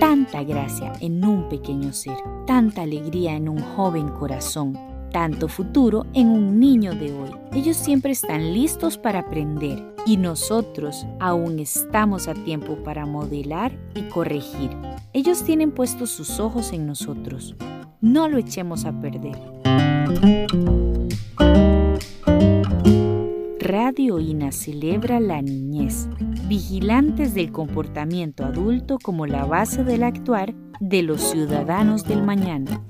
tanta gracia en un pequeño ser, tanta alegría en un joven corazón, tanto futuro en un niño de hoy. Ellos siempre están listos para aprender y nosotros aún estamos a tiempo para modelar y corregir. Ellos tienen puestos sus ojos en nosotros. No lo echemos a perder. Radio INA celebra la niñez, vigilantes del comportamiento adulto como la base del actuar de los ciudadanos del mañana.